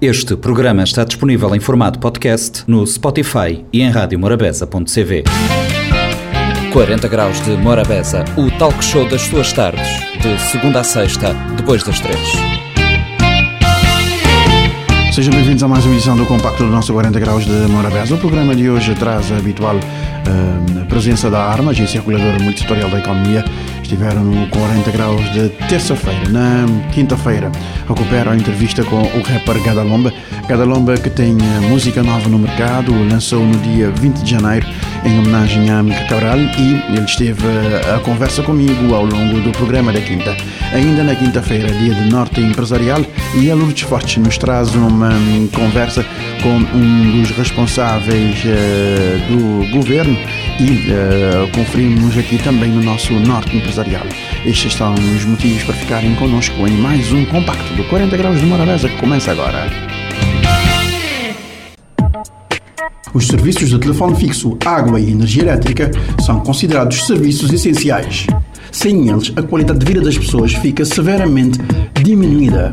Este programa está disponível em formato podcast no Spotify e em radiomorabeza.cv. 40 Graus de Morabeza, o talk show das suas tardes, de segunda a sexta, depois das três. Sejam bem-vindos a mais uma edição do Compacto do nosso 40 Graus de Morabeza. O programa de hoje traz a habitual uh, presença da ARMA, Agência Reguladora Multissetorial da Economia, estiveram no 40 graus de terça-feira. Na quinta-feira, recupero a entrevista com o rapper Gadalomba. Gadalomba, que tem eh, música nova no mercado, lançou no dia 20 de janeiro em homenagem a Mica Cabral e ele esteve eh, a conversa comigo ao longo do programa da quinta. Ainda na quinta-feira, dia de Norte Empresarial, e a Lourdes Fortes nos traz uma hum, conversa com um dos responsáveis uh, do governo e uh, conferimos aqui também no nosso Norte Empresarial. Estes são os motivos para ficarem connosco em mais um compacto do 40 Graus de Morabeza que começa agora. Os serviços de telefone fixo, água e energia elétrica são considerados serviços essenciais. Sem eles, a qualidade de vida das pessoas fica severamente diminuída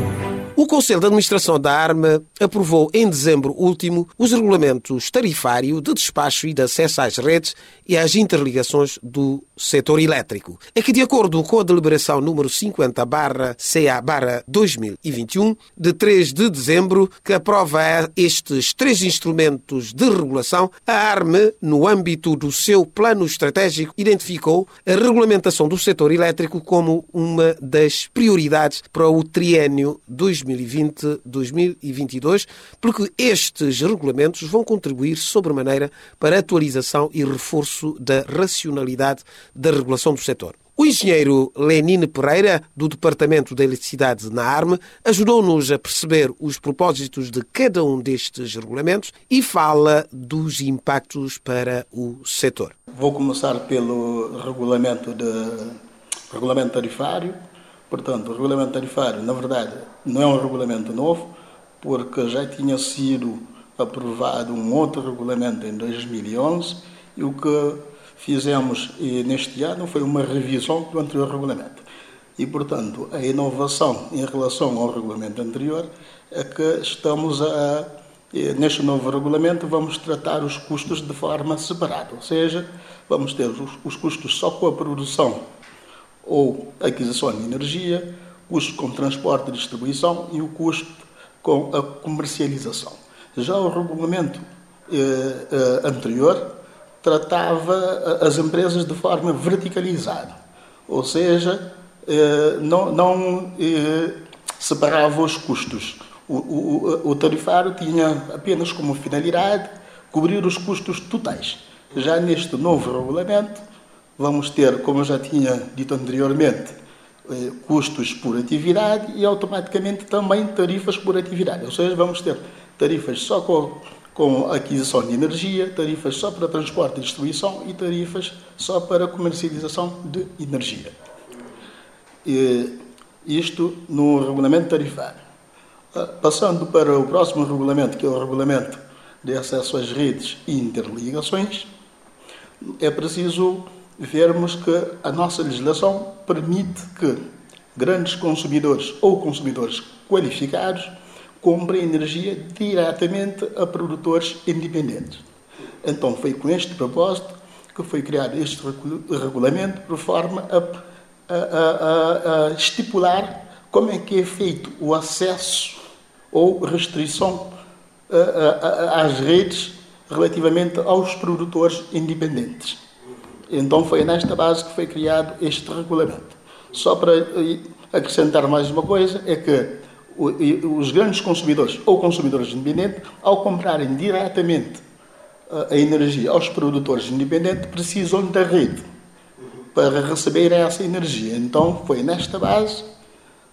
O Conselho de Administração da Arma aprovou em dezembro último os regulamentos tarifário de despacho e de acesso às redes e às interligações do setor elétrico. É que, de acordo com a deliberação número 50 CA 2021, de 3 de dezembro, que aprova estes três instrumentos de regulação, a ARME, no âmbito do seu plano estratégico, identificou a regulamentação do setor elétrico como uma das prioridades para o triênio 2021 2020-2022, porque estes regulamentos vão contribuir sobremaneira para a atualização e reforço da racionalidade da regulação do setor. O engenheiro Lenine Pereira, do Departamento da Eletricidade na ARME, ajudou-nos a perceber os propósitos de cada um destes regulamentos e fala dos impactos para o setor. Vou começar pelo regulamento, de, regulamento tarifário, Portanto, o regulamento tarifário, na verdade, não é um regulamento novo, porque já tinha sido aprovado um outro regulamento em 2011 e o que fizemos neste ano foi uma revisão do anterior regulamento. E, portanto, a inovação em relação ao regulamento anterior é que estamos a, neste novo regulamento, vamos tratar os custos de forma separada, ou seja, vamos ter os, os custos só com a produção ou aquisição de energia, custo com transporte e distribuição e o custo com a comercialização. Já o regulamento eh, eh, anterior tratava as empresas de forma verticalizada, ou seja, eh, não, não eh, separava os custos. O, o, o tarifário tinha apenas como finalidade cobrir os custos totais. Já neste novo regulamento, vamos ter, como eu já tinha dito anteriormente, eh, custos por atividade e automaticamente também tarifas por atividade. Ou seja, vamos ter tarifas só com, com aquisição de energia, tarifas só para transporte e distribuição e tarifas só para comercialização de energia. E isto no regulamento tarifário. Ah, passando para o próximo regulamento, que é o regulamento de acesso às redes e interligações, é preciso vermos que a nossa legislação permite que grandes consumidores ou consumidores qualificados comprem energia diretamente a produtores independentes. Então, foi com este propósito que foi criado este regulamento por forma a, a, a, a estipular como é que é feito o acesso ou restrição às redes relativamente aos produtores independentes. Então foi nesta base que foi criado este regulamento. Só para eh, acrescentar mais uma coisa, é que os grandes consumidores ou consumidores independentes, ao comprarem diretamente eh, a energia aos produtores independentes, precisam da rede para receber essa energia. Então foi nesta base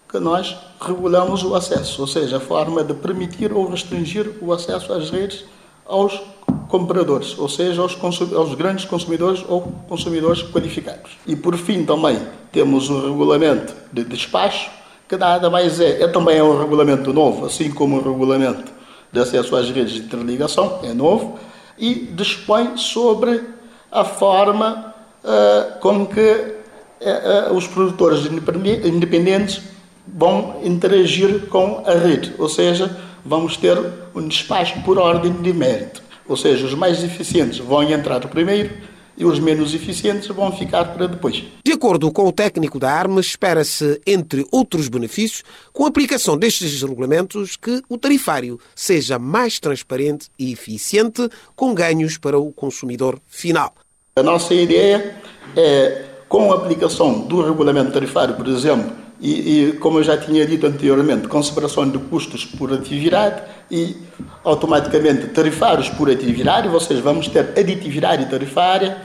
que nós regulamos o acesso, ou seja, a forma de permitir ou restringir o acesso às redes aos compradores, ou seja, aos, aos, grandes consumidores ou consumidores qualificados. E por fim também temos o regulamento de despacho, que nada mais é, é também é um regulamento novo, assim como o regulamento de acesso às redes de interligação, é novo, e dispõe sobre a forma uh, como que uh, uh, os produtores independentes vão interagir com a rede, ou seja, vamos ter um despacho por ordem de mérito, ou seja, os mais eficientes vão entrar primeiro e os menos eficientes vão ficar para depois. De acordo com o técnico da ARMA, espera-se, entre outros benefícios, com a aplicação destes regulamentos, que o tarifário seja mais transparente e eficiente, com ganhos para o consumidor final. A nossa ideia é, com a aplicação do regulamento tarifário, por exemplo, e, e, como eu já tinha dito anteriormente, com separação de custos por atividade e automaticamente tarifários por atividade, seja, vamos ter aditividade tarifária,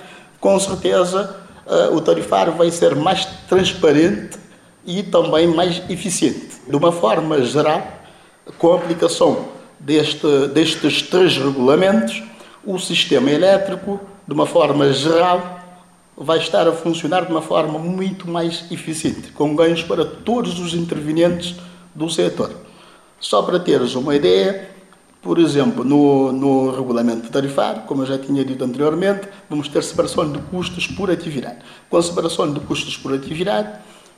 com certeza uh, o tarifário vai ser mais transparente e também mais eficiente. De uma forma geral, com a aplicação deste, destes três regulamentos, o sistema elétrico, de uma forma geral, vai estar a funcionar de uma forma muito mais eficiente, com ganhos para todos os intervenientes do setor. Só para teres uma ideia, por exemplo, no, no regulamento tarifário, como eu já tinha dito anteriormente, vamos ter separação de custos por atividade. Com separação de custos por atividade,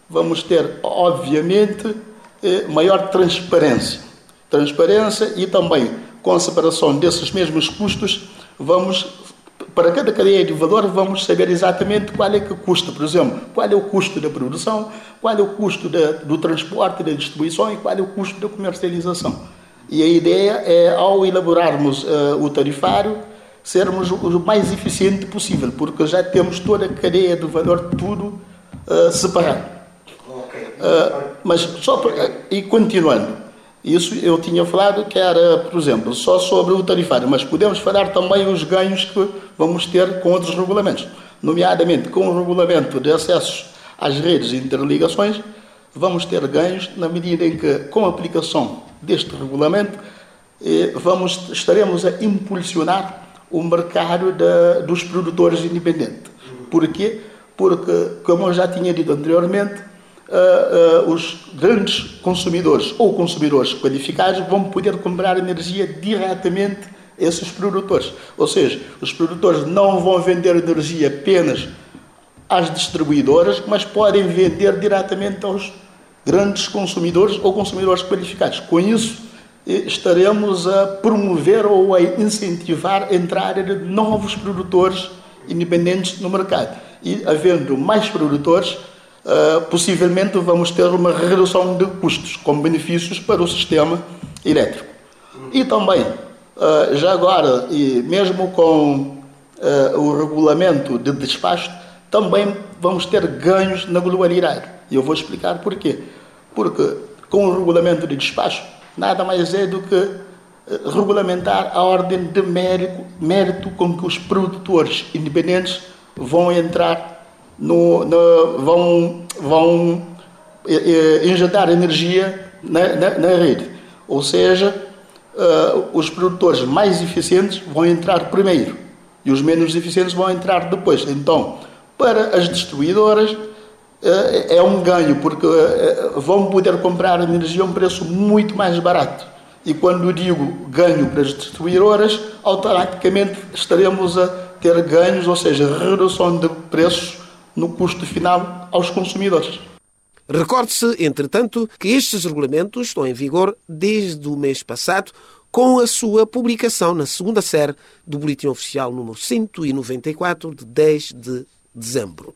vamos ter, obviamente, eh, maior transparência. Transparência e também, com separação desses mesmos custos, vamos para cada cadeia de valor vamos saber exatamente qual é que custa, por exemplo, qual é o custo da produção, qual é o custo da, do transporte, da distribuição e qual é o custo da comercialização. E a ideia é, ao elaborarmos uh, o tarifário, sermos o mais eficiente possível, porque já temos toda a cadeia de valor tudo uh, separado. Uh, mas só para, e continuando, isso eu tinha falado que era, por exemplo, só sobre o tarifário, mas podemos falar também os ganhos que vamos ter com outros regulamentos, nomeadamente com o regulamento de acesso às redes e interligações, vamos ter ganhos na medida em que, com a aplicação deste regulamento, eh, vamos, estaremos a impulsionar o mercado de, dos produtores independentes. Porquê? Porque, como eu já tinha dito anteriormente, uh, uh, os grandes consumidores ou consumidores qualificados vão poder comprar energia diretamente a esses produtores. Ou seja, os produtores não vão vender energia apenas às distribuidoras, mas podem vender diretamente aos grandes consumidores ou consumidores qualificados. Com isso, estaremos a promover ou a incentivar a entrada de novos produtores independentes no mercado. E havendo mais produtores, uh, possivelmente vamos ter uma redução de custos, com benefícios para o sistema elétrico. E também, uh, já agora, e mesmo com o regulamento de despacho, também vamos ter ganhos na globalidade. E eu vou explicar porquê. Porque com o regulamento de despacho, nada mais é do que regulamentar a ordem de mérito, mérito com que os produtores independentes vão entrar no, no, vão, vão injetar energia na, na, na rede. Ou seja, uh, os produtores mais eficientes vão entrar primeiro e os menos eficientes vão entrar depois. Então, para as distribuidoras, é um ganho, porque uh, vão poder comprar energia a um preço muito mais barato. E quando digo ganho para as distribuidoras, automaticamente estaremos a ter ganhos, ou seja, redução de preços no custo final aos consumidores. Recorde-se, entretanto, que estes regulamentos estão em vigor desde o mês passado, com a sua publicação na segunda série do Boletim Oficial número 194, de 10 de dezembro.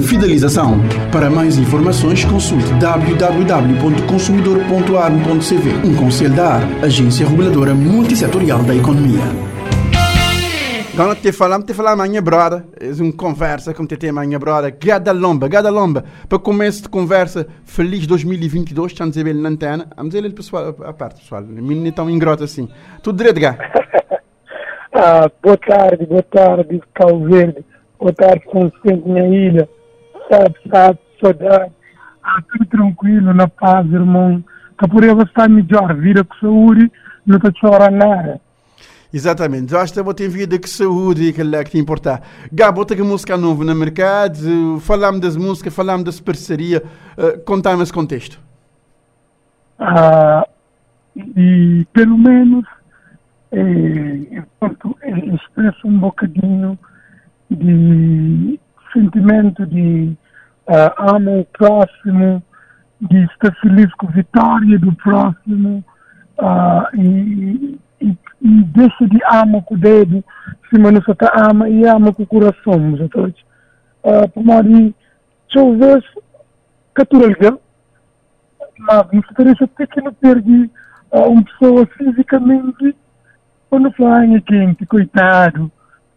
fidelização. Para mais informações, consulte www.consumidor.arm.cv. Um conselho da AR, Agência Reguladora Multissetorial da Economia. Quando te falamos, te falamos minha brother, é uma conversa como te tem minha brother, gada lomba, gada lomba, para começo de conversa, feliz 2022, estamos a dizer ele na antena, vamos dizer ele pessoal, a parte pessoal, menino é tão ingrato assim. Tudo direito, gá? ah, boa tarde, boa tarde, Cal Verde, boa tarde, Consciente, minha ilha, sabe, sabe, saudade, ah, tudo tranquilo, na paz, irmão, que por ele está melhor, vira com saúde, não está chorando nada. Exatamente, eu acho que ter vida que saúde e que é que te importa. Gabo, tem música nova no mercado, falamos das músicas, falamos das parcerias, uh, conta-me esse contexto. Ah, e pelo menos é, pronto, é, expresso um bocadinho de sentimento de uh, amo o próximo, de estar feliz com a vitória do próximo uh, e e, e deixa de amar com o dedo, se não só tá ama e ama com o coração, meus atores. Uh, por mal de chover, captura mas me interessa até que não perdi uh, uma pessoa fisicamente quando fala em quente, coitado,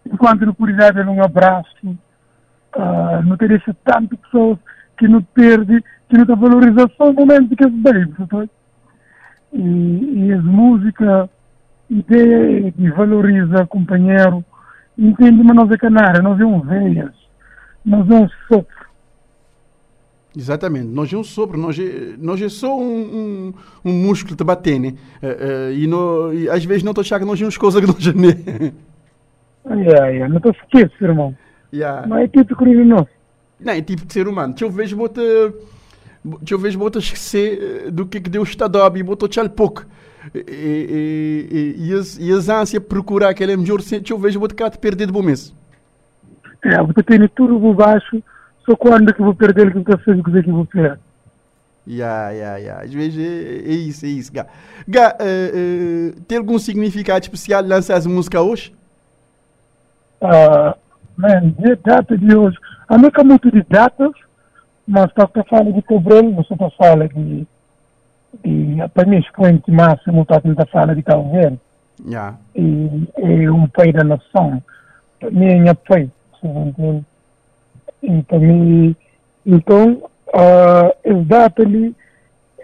enquanto não por exemplo um abraço, uh, não interessa tanto pessoas que não perde, que não está valorização no momento que é bem, e, e as músicas ideia de valoriza companheiro, entende, mas nós é canária, nós é um velhas, nós é um sopro. Exatamente, nós é um sopro, nós é, nós é só um, um, um músculo de bater, né? Uh, uh, e, no, e às vezes não estou achando que nós é umas coisas que nós é, né? Yeah, yeah, não estou esquece, irmão. Yeah. Mas é tipo criminoso. Não, é tipo de ser humano. Deixa eu ver, bota. Deixa eu ver, bota esquecer eh, do que, que Deus está dando e botou tchau pouco e, e, e, e, as, e as ânsias procurar aquele melhor eu vejo vou ficar perder de bom mês. É, vou ter tudo por baixo, só quando que vou perder o que eu fazer o que vou fazer. Ya, ya, ya. Às vezes é, é isso, é isso. Gá, Gá uh, uh, tem algum significado especial lançar as músicas hoje? Uh, man, de data de hoje. A nunca muito de datas, mas está para falar de cobrar, não só para falar de e para mim expoente máximo está a fala de Cabo Verde. Yeah. E é um pai da nação. Para mim é pai. E para mim, então, uh, esse data ali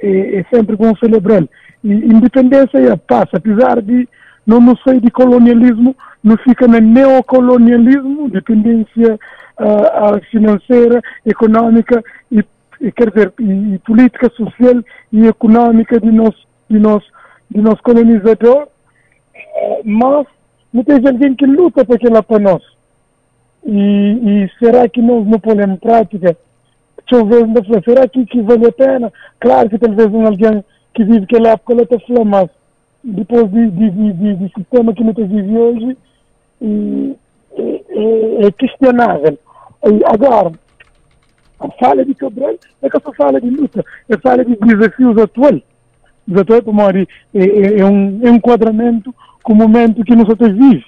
é, é sempre bom celebrar. E independência é passa, apesar de não não sei de colonialismo, não fica no neocolonialismo, dependência uh, financeira, econômica e quer dizer, e, política social e econômica de nosso, de nosso, de nosso colonizador, eh, mas não tem alguém que luta para aquilo para nós. E, e, será que nós não podemos em prática? Eu ver, será que, que vale a pena? Claro que talvez alguém que vive aquela época ela está falando, mas depois de, de, de, de, sistema que nós vivemos hoje, e, é, é, questionável. Agora, a fala de Cabral é que só fala de luta, é fala de desafios atuais. Os atuais, como é, é, é, um enquadramento com o momento que nós até vive.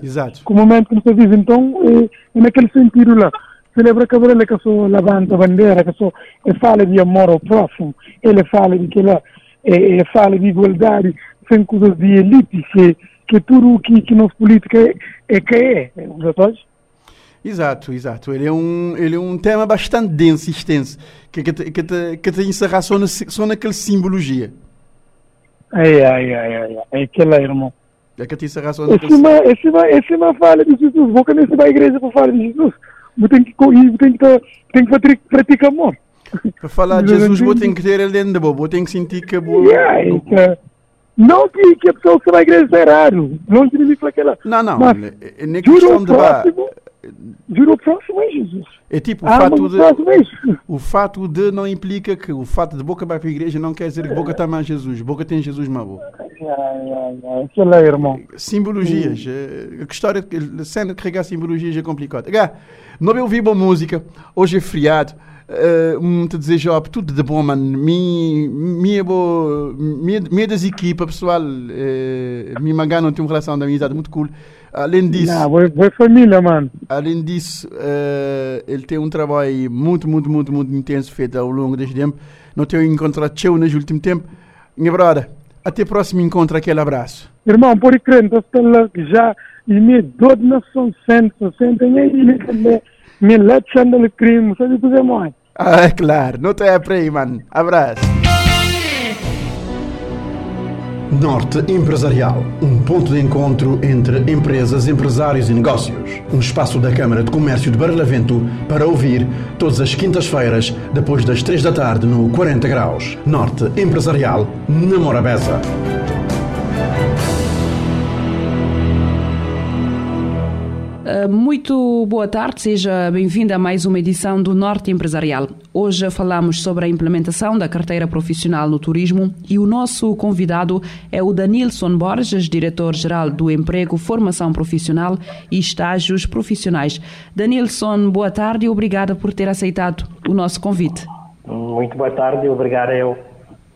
Exato. Com o momento que nós vive. Então, é, é naquele sentido lá. Celebra Cabral é que só levanta a bandeira, que só é fala de amor ao próximo, ele fala de que lá, é, é fala de igualdade, sem coisas de elite, que, que tudo o que, que nossa política é, é que é, atuais. Exato, exato. Ele é um, ele é um tema bastante denso extenso, que, que, que, te, que te encerrar só, na, só naquela simbologia. Ai, ai, ai, ai, é aquela, irmão. É que te encerrar só naquela simbologia. Esse vai, esse vai fala de Jesus, vou que nem se vai à igreja para falar de Jesus. Vou ter que, tem que, tem que praticar amor. Para falar de Jesus, vou ter que ter ele dentro da boa, vou ter que sentir que a boa... Yeah, é não que, que a pessoa que vai igreja é raro, de mim aquela... Não, não, mas, é nem questão de... Próximo, Juro o próximo é Jesus. É tipo o ah, fato de. O fato de não implica que o fato de boca vai para a igreja não quer dizer que boca está mais Jesus. Boca tem Jesus na boca. Aquilo é, irmão. Simbologias. Hum. A história, de carregar simbologias é complicada. Não ouvi boa música. Hoje é feriado. Um te desejo tudo de bom, mano. Minha, minha, boa, minha, minha das equipas, pessoal, uh, minha mangá não tem uma relação de amizade muito cool. Além disso. Não, boa família, mano. Além disso, uh, ele tem um trabalho muito, muito, muito, muito intenso feito ao longo deste tempo. Não tenho encontrado teu neste último tempo. Minha brother, Até o próximo encontro, aquele abraço. Irmão, por crer, então já e me dou na são centro, sentem aí, me me lechando o crime, sabe tudo é mais. Ah, é claro, não te é para aí, mano. Abraço. Norte Empresarial, um ponto de encontro entre empresas, empresários e negócios. Um espaço da Câmara de Comércio de Barlavento para ouvir todas as quintas-feiras, depois das três da tarde, no 40 Graus. Norte Empresarial, na Morabeza. Muito boa tarde, seja bem-vindo a mais uma edição do Norte Empresarial. Hoje falamos sobre a implementação da carteira profissional no turismo e o nosso convidado é o Danilson Borges, diretor-geral do Emprego, Formação Profissional e Estágios Profissionais. Danilson, boa tarde e obrigada por ter aceitado o nosso convite. Muito boa tarde e obrigado eu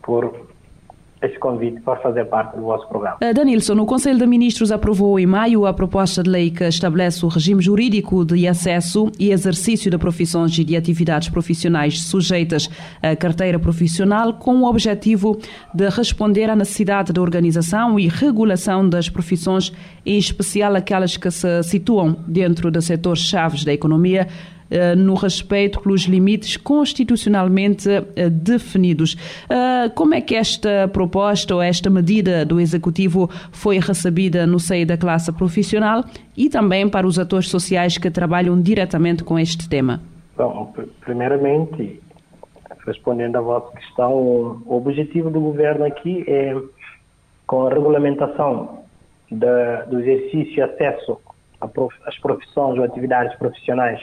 por este convite para fazer parte do vosso programa. Uh, Danilson, o Conselho de Ministros aprovou em maio a proposta de lei que estabelece o regime jurídico de acesso e exercício de profissões e de atividades profissionais sujeitas à carteira profissional com o objetivo de responder à necessidade de organização e regulação das profissões, em especial aquelas que se situam dentro de setores chaves da economia, eh, no respeito pelos limites constitucionalmente eh, definidos. Eh, como é que esta proposta ou esta medida do Executivo foi recebida no seio da classe profissional e também para os atores sociais que trabalham diretamente com este tema? Bom, primeiramente, respondendo à vossa questão, o objetivo do governo aqui é, com a regulamentação da, do exercício e acesso às profissões ou atividades profissionais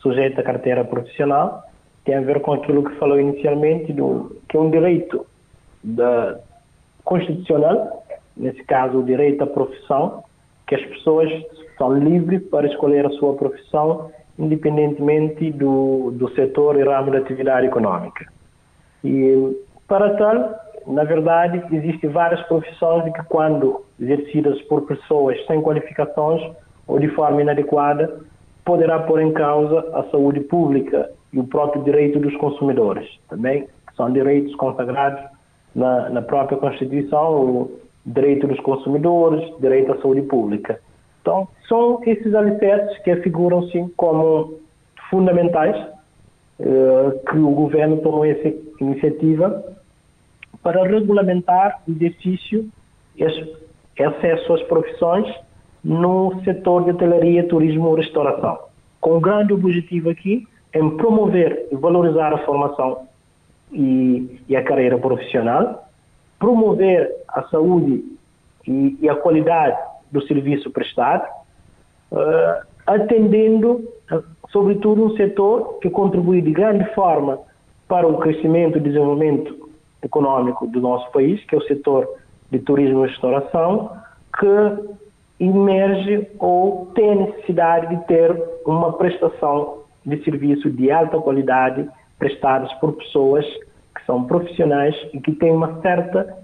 sujeito à carteira profissional, tem a ver com aquilo que falou inicialmente, do, que é um direito da, constitucional, nesse caso o direito à profissão, que as pessoas são livres para escolher a sua profissão, independentemente do, do setor e ramo da atividade econômica. E, para tal, na verdade, existem várias profissões que, quando exercidas por pessoas sem qualificações ou de forma inadequada, poderá pôr em causa a saúde pública e o próprio direito dos consumidores, também são direitos consagrados na, na própria Constituição, o direito dos consumidores, direito à saúde pública. Então, são esses alicerces que afiguram-se como fundamentais eh, que o governo tomou essa iniciativa para regulamentar o exercício e acesso às profissões no setor de hotelaria, turismo e restauração. Com o grande objetivo aqui em promover e valorizar a formação e, e a carreira profissional, promover a saúde e, e, a qualidade do serviço prestado, uh, atendendo, uh, sobretudo, um setor que contribui de grande forma para o crescimento e desenvolvimento econômico do nosso país, que é o setor de turismo e restauração, que emerge ou tem necessidade de ter uma prestação de serviço de alta qualidade prestadas por pessoas que são profissionais e que têm uma certa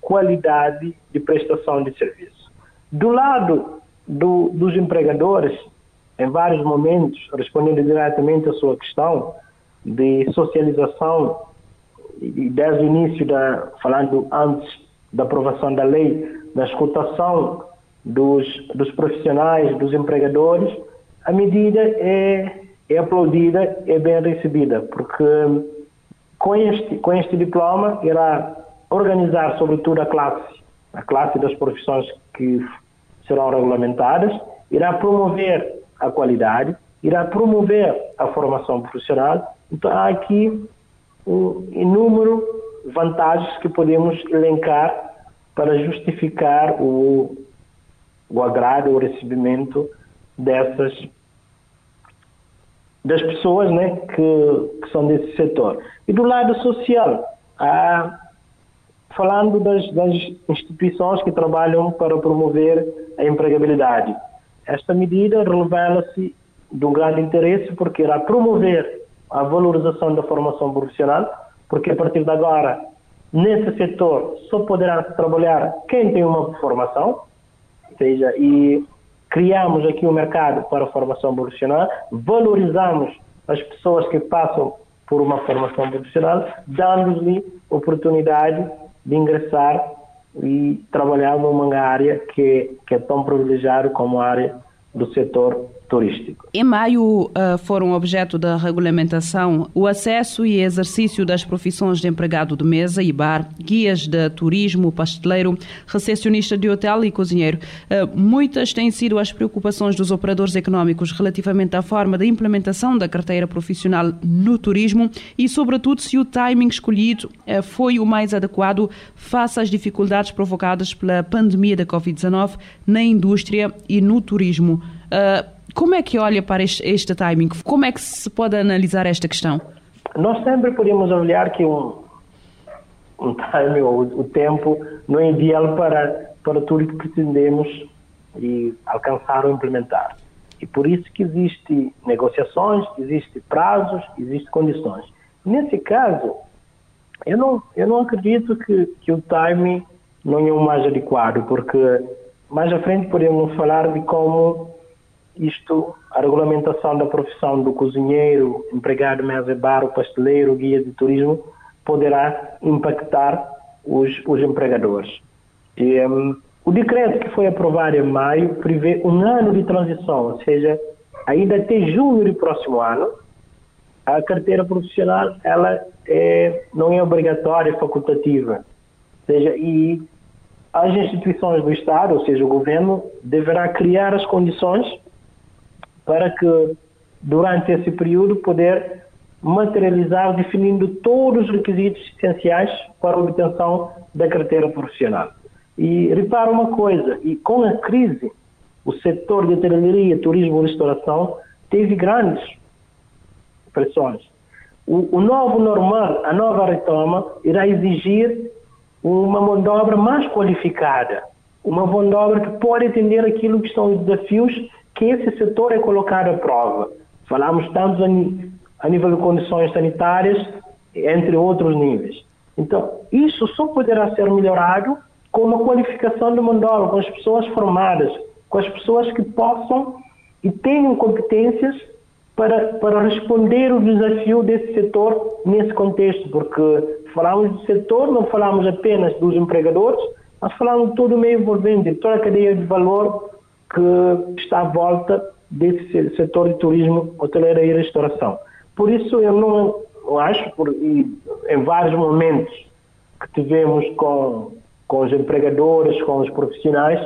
qualidade de prestação de serviço. Do lado do, dos empregadores, em vários momentos, respondendo diretamente à sua questão de socialização, desde o início, da, falando antes da aprovação da lei, da escutação dos, dos profissionais, dos empregadores, a medida é, é aplaudida, é bem recebida, porque com este, com este diploma irá organizar sobretudo a classe, a classe das profissões que serão regulamentadas, irá promover a qualidade, irá promover a formação profissional. Então há aqui um inúmero vantagens que podemos elencar para justificar o, o agrado, o recebimento dessas das pessoas né, que, que são desse setor. E do lado social, há, falando das, das instituições que trabalham para promover a empregabilidade. Esta medida revela-se de um grande interesse porque irá promover a valorização da formação profissional, porque a partir de agora, nesse setor, só poderá trabalhar quem tem uma formação, seja, e criamos aqui um mercado para a formação profissional, valorizamos as pessoas que passam por uma formação profissional, dando-lhe oportunidade de ingressar e trabalhavam numa área que, que é tão privilegiada como a área do setor turístico. Em maio uh, foram objeto da regulamentação o acesso e exercício das profissões de empregado de mesa e bar, guias de turismo, pasteleiro, recepcionista de hotel e cozinheiro. Uh, muitas têm sido as preocupações dos operadores económicos relativamente à forma da implementação da carteira profissional no turismo e, sobretudo, se o timing escolhido uh, foi o mais adequado face às dificuldades provocadas pela pandemia da Covid-19 na indústria e no turismo. Uh, como é que olha para este, este timing? Como é que se pode analisar esta questão? Nós sempre podemos olhar que um, um timing ou o tempo não é ideal para, para tudo que pretendemos e alcançar ou implementar. E por isso que existe negociações, existe prazos, existe condições. Nesse caso, eu não, eu não acredito que, que o timing não é o mais adequado, porque mais à frente podemos falar de como isto, a regulamentação da profissão do cozinheiro, empregado mesa bar, pasteleiro, guia de turismo, poderá impactar os, os empregadores. E, um, o decreto que foi aprovado em maio prevê um ano de transição, ou seja, ainda até junho do próximo ano, a carteira profissional ela é, não é obrigatória, é facultativa. Ou seja, e as instituições do Estado, ou seja, o governo, deverá criar as condições para que, durante esse período, poder materializar definindo todos os requisitos essenciais para a obtenção da carteira profissional. E repara uma coisa, e com a crise, o setor de hotelaria, turismo e restauração teve grandes pressões. O, o, novo normal, a nova retoma, irá exigir uma mão de obra mais qualificada, uma mão de obra que pode atender aquilo que são os desafios que esse setor é colocado à prova. Falamos tanto a nível de condições sanitárias, entre outros níveis. Então, isso só poderá ser melhorado com uma qualificação de de obra, com as pessoas formadas, com as pessoas que possam e tenham competências para, para responder o desafio desse setor nesse contexto, porque falamos do setor, não falamos apenas dos empregadores, mas falamos de todo o meio envolvente, de toda a cadeia de valor que está à volta desse setor de turismo, hoteleira e restauração. Por isso eu não eu acho, por, em vários momentos que tivemos com, com os empregadores, com os profissionais,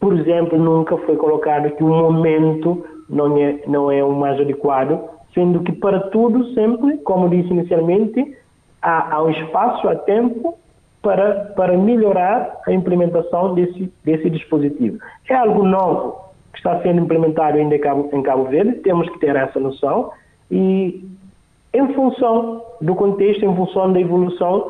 por exemplo, nunca foi colocado que o momento não é, não é o mais adequado, sendo que para tudo sempre, como disse inicialmente, há, há um espaço, há tempo para, para melhorar a implementação desse, desse dispositivo. É algo novo que está sendo implementado ainda em Cabo, em Cabo Verde, temos que ter essa noção e em função do contexto, em função da evolução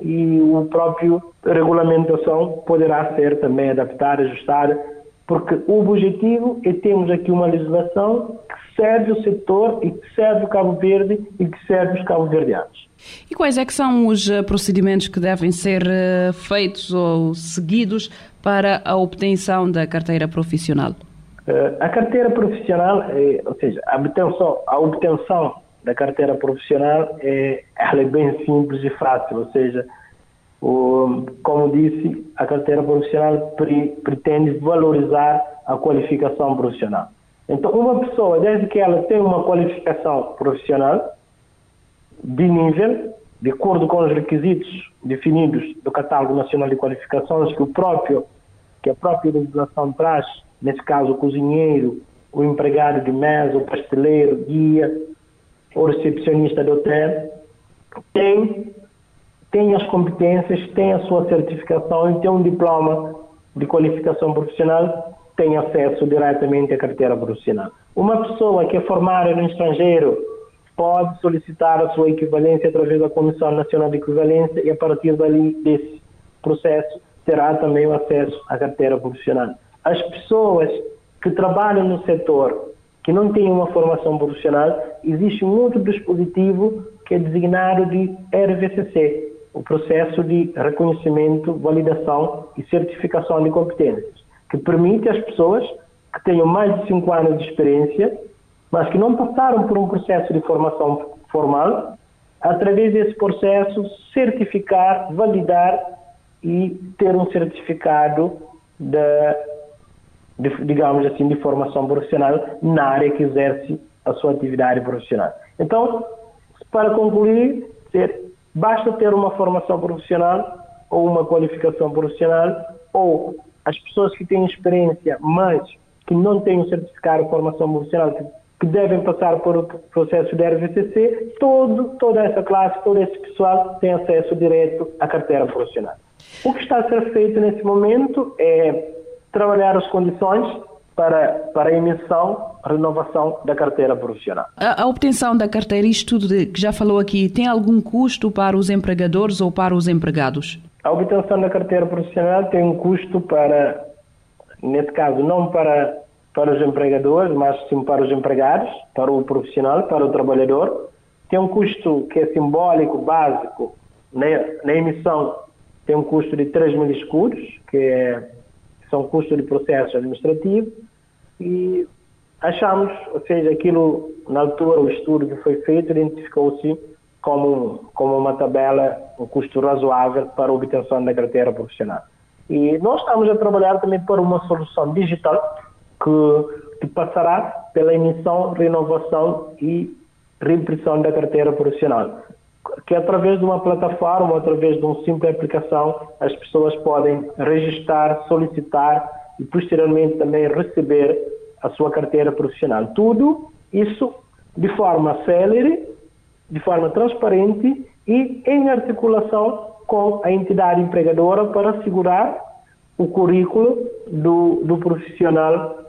e o próprio regulamentação poderá ser também adaptada, ajustada, porque o objetivo é termos aqui uma legislação que serve o setor e que serve o Cabo Verde e que serve os cabo-verdianos. E quais é que são os eh, procedimentos que devem ser eh, feitos ou seguidos para a obtenção da carteira profissional? Eh, a carteira profissional, ou seja, a obtenção, a obtenção da carteira profissional é, ela é bem simples e fácil, ou seja, como disse, a carteira profissional pre, pretende valorizar a qualificação profissional. Então, uma pessoa, desde que ela tem uma qualificação profissional, de nível, de acordo com os requisitos definidos do Catálogo Nacional de Qualificações que o próprio que a própria legislação traz, nesse caso o cozinheiro, o empregado de mesa, o pasteleiro, guia, o recepcionista de hotel, tem, tem as competências, tem a sua certificação e tem um diploma de qualificação profissional, tem acesso diretamente à carteira profissional. Uma pessoa que é formada no estrangeiro pode solicitar a sua equivalência através da Comissão Nacional de Equivalência e a partir dali desse processo terá também o acesso à carteira profissional. As pessoas que trabalham no setor que não têm uma formação profissional, existe um outro dispositivo que é designado de RVCC, o processo de reconhecimento, validação e certificação de competências, que permite às pessoas que tenham mais de 5 anos de experiência mas que não passaram por um processo de formação formal, através desse processo certificar, validar e ter um certificado de, de, digamos assim, de formação profissional na área que exerce a sua atividade profissional. Então, para concluir, ter, basta ter uma formação profissional ou uma qualificação profissional ou as pessoas que têm experiência, mas que não têm um certificado de formação profissional, que, que devem passar por o processo de RVCC, todo, toda essa classe, todo esse pessoal tem acesso direto à carteira profissional. O que está a ser feito nesse momento é trabalhar as condições para, para a emissão, renovação da carteira profissional. A, a obtenção da carteira, isto tudo de, que já falou aqui, tem algum custo para os empregadores ou para os empregados? A obtenção da carteira profissional tem um custo para, nesse caso, não para, para os empregadores, mas sim para os empregados, para o profissional, para o trabalhador. Tem um custo que é simbólico, básico, na, na emissão tem um custo de 3 mil escudos, que é, são custos de processo administrativo, e achamos, ou seja, aquilo, na altura, o estudo que foi feito, identificou-se como, como uma tabela, um custo razoável para a obtenção da carteira profissional. E nós estamos a trabalhar também por uma solução digital que, que passará pela emissão, renovação e reimpressão da carteira profissional que através de uma plataforma, através de uma simples aplicação, as pessoas podem registrar, solicitar e posteriormente também receber a sua carteira profissional. Tudo isso de forma célere, de forma transparente e em articulação com a entidade empregadora para assegurar o currículo do, do profissional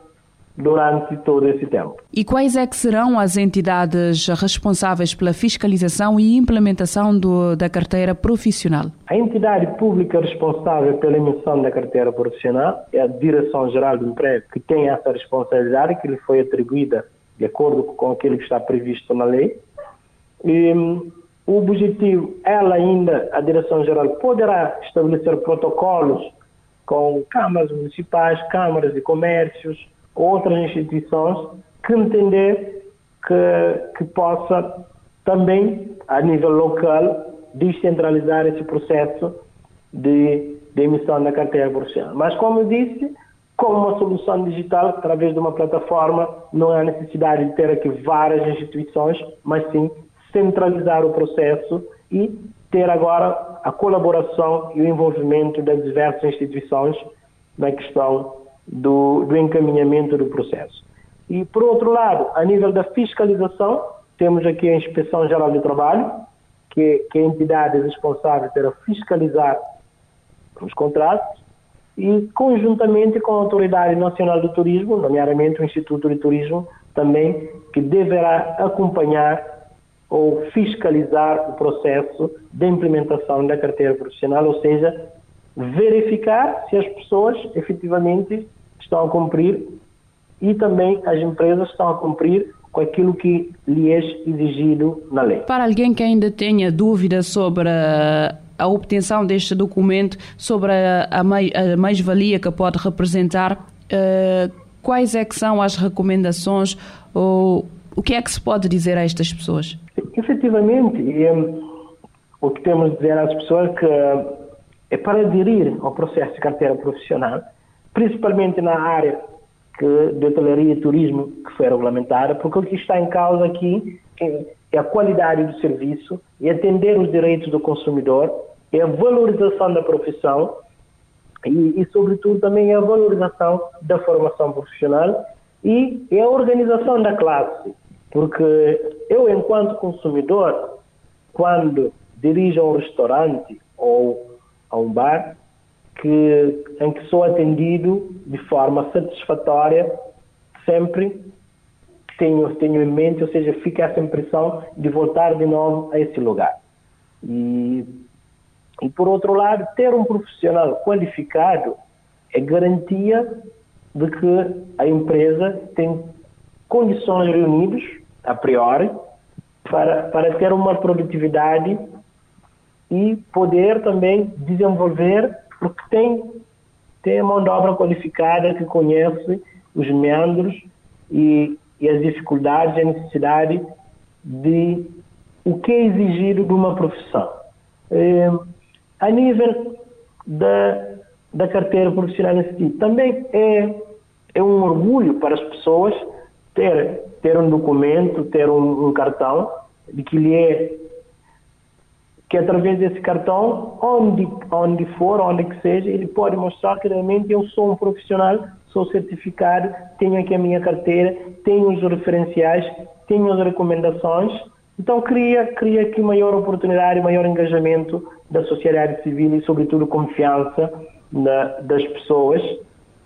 durante todo esse tempo. E quais é que serão as entidades responsáveis pela fiscalização e implementação do, da carteira profissional? A entidade pública responsável pela emissão da carteira profissional é a Direção-Geral do Emprego, que tem essa responsabilidade que lhe foi atribuída de acordo com aquilo que está previsto na lei. E, o objetivo, ela ainda, a Direção-Geral, poderá estabelecer protocolos com câmaras municipais, câmaras de comércios, outras instituições que entender que, que possa também, a nível local, descentralizar esse processo de, de emissão da carteira profissional. Mas, como eu disse, como uma solução digital, através de uma plataforma, não há necessidade de ter aqui várias instituições, mas sim centralizar o processo e ter agora a colaboração e o envolvimento das diversas instituições na questão do, do encaminhamento do processo. E, por outro lado, a nível da fiscalização, temos aqui a Inspeção Geral do Trabalho, que, que é a entidade responsável para fiscalizar os contratos, e conjuntamente com a Autoridade Nacional do Turismo, nomeadamente o Instituto de Turismo, também, que deverá acompanhar ou fiscalizar o processo de implementação da carteira profissional, ou seja, verificar se as pessoas efetivamente estão a cumprir e também as empresas estão a cumprir com aquilo que lhe é exigido na lei. Para alguém que ainda tenha dúvidas sobre a, obtenção deste documento, sobre a, mais-valia que pode representar, uh, quais é que são as recomendações ou o que é que se pode dizer a estas pessoas? Efetivamente, o que temos de dizer às pessoas é que é para aderir ao processo de carteira profissional, principalmente na área que, de hotelaria e turismo que foi regulamentada, porque o que está em causa aqui é, é a qualidade do serviço, é atender os direitos do consumidor, é a valorização da profissão e, e, sobretudo, também é a valorização da formação profissional e é a organização da classe. Porque eu, enquanto consumidor, quando dirijo a um restaurante ou a um bar, que, em que sou atendido de forma satisfatória, sempre tenho, tenho em mente, ou seja, fica essa impressão de voltar de novo a esse lugar. E, e por outro lado, ter um profissional qualificado é garantia de que a empresa tem condições reunidas, a priori, para, para ter uma produtividade e poder também desenvolver porque tem, tem a mão de obra qualificada que conhece os meandros e, e as dificuldades a necessidade de o que é exigido de uma profissão. É, a nível da, da carteira profissional em si. Também é, é um orgulho para as pessoas ter, ter um documento, ter um, um cartão de que lhe é que através desse cartão, onde, onde for, onde que seja, ele pode mostrar que realmente eu sou um profissional, sou certificado, tenho aqui a minha carteira, tenho os referenciais, tenho as recomendações. Então, cria, cria aqui maior oportunidade, maior engajamento da sociedade civil e, sobretudo, confiança na, das pessoas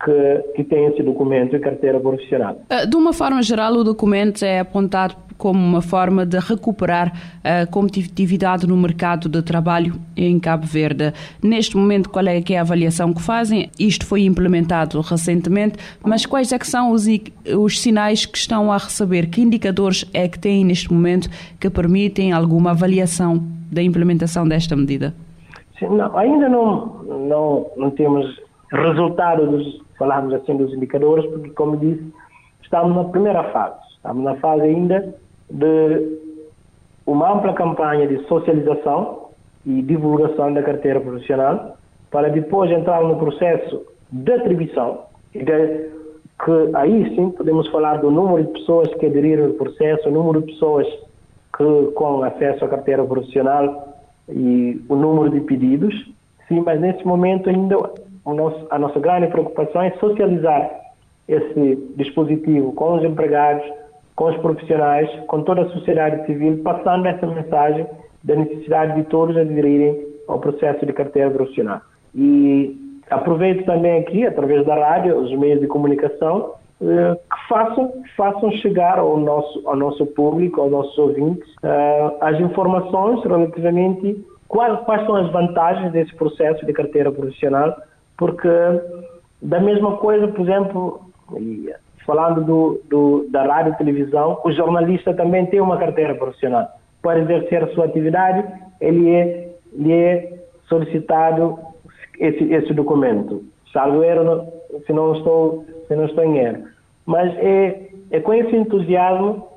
que, que têm esse documento e carteira profissional. Eh, de uma forma geral, o documento é apontado como uma forma de recuperar a competitividade no mercado de trabalho em Cabo Verde. Neste momento, qual é, que é a avaliação que fazem? Isto foi implementado recentemente, mas quais é que são os, os sinais que estão a receber? Que indicadores é que têm neste momento que permitem alguma avaliação da implementação desta medida? Sim, não, ainda não, não, não temos resultados, falarmos assim, dos indicadores, porque, como disse, estamos na primeira fase. Estamos na fase ainda de uma ampla campanha de socialização e divulgação da carteira profissional para depois entrar no processo de atribuição e de, que aí sim podemos falar do número de pessoas que aderiram ao processo, o número de pessoas que com acesso à carteira profissional e o número de pedidos. Sim, mas nesse momento ainda nosso, a nossa grande preocupação é socializar esse dispositivo com os empregados, com os profissionais, com toda a sociedade civil, passando essa mensagem da necessidade de todos aderirem ao processo de carteira profissional. E aproveito também aqui, através da rádio, os meios de comunicação, eh, que façam, façam chegar ao nosso, ao nosso público, aos nossos ouvintes, uh, as informações relativamente quais, quais são as vantagens desse processo de carteira profissional, porque da mesma coisa, por exemplo, falando do, do, da rádio e televisão, o jornalista também tem uma carteira profissional. Para exercer a sua atividade, ele é, ele é solicitado esse, esse documento. Salvo erro, se não estou, se não estou em erro. Mas é, é com esse entusiasmo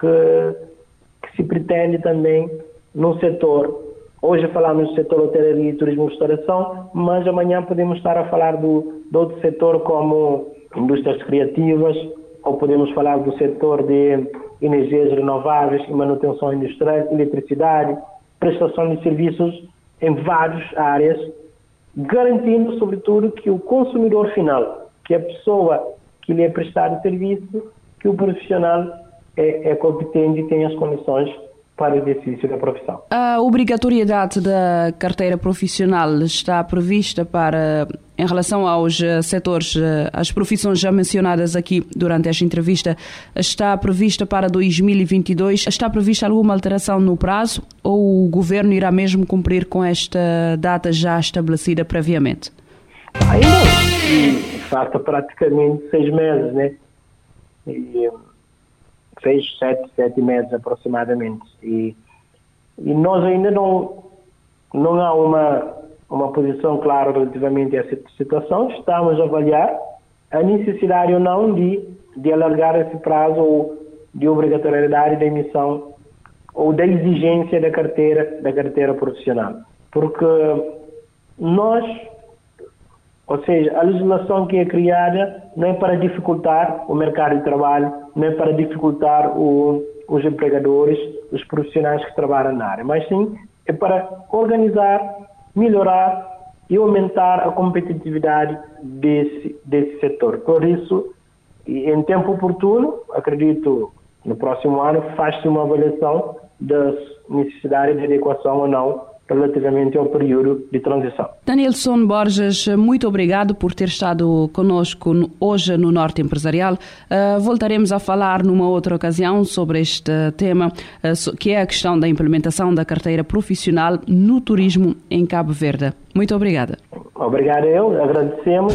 que, que se pretende também no setor Hoje falamos do setor hotelaria, turismo e restauração, mas amanhã podemos estar a falar do, de outro setor como indústrias criativas, ou podemos falar do setor de energias renováveis e manutenção industrial, eletricidade, prestação de serviços em várias áreas, garantindo, sobretudo, que o consumidor final, que a pessoa que lhe é prestado serviço, que o profissional é, é competente e tem as condições para o exercício da profissão. A obrigatoriedade da carteira profissional está prevista para, em relação aos eh, setores, eh, as profissões já mencionadas aqui durante esta entrevista, está prevista para 2022. Está prevista alguma alteração no prazo ou o governo irá mesmo cumprir com esta data já estabelecida previamente? Ainda falta praticamente seis meses, né? E, seis, sete, sete meses aproximadamente. E, e nós ainda não, não há uma, uma posição clara relativamente a essa situação. Estamos a avaliar a necessidade ou não de, de alargar esse prazo ou de obrigatoriedade da emissão ou da exigência da carteira, da carteira profissional. Porque nós ou seja, a legislação que é criada não é para dificultar o mercado de trabalho, não é para dificultar o, os empregadores, os profissionais que trabalham na área, mas sim é para organizar, melhorar e aumentar a competitividade desse, desse setor. Por isso, em tempo oportuno, acredito no próximo ano, faz-se uma avaliação das necessidades de adequação ou não relativamente ao período de transição. Danielson Borges, muito obrigado por ter estado conosco hoje no Norte Empresarial. Uh, voltaremos a falar numa outra ocasião sobre este tema, uh, que é a questão da implementação da carteira profissional no turismo em Cabo Verde. Muito obrigada. Obrigado eu, agradecemos.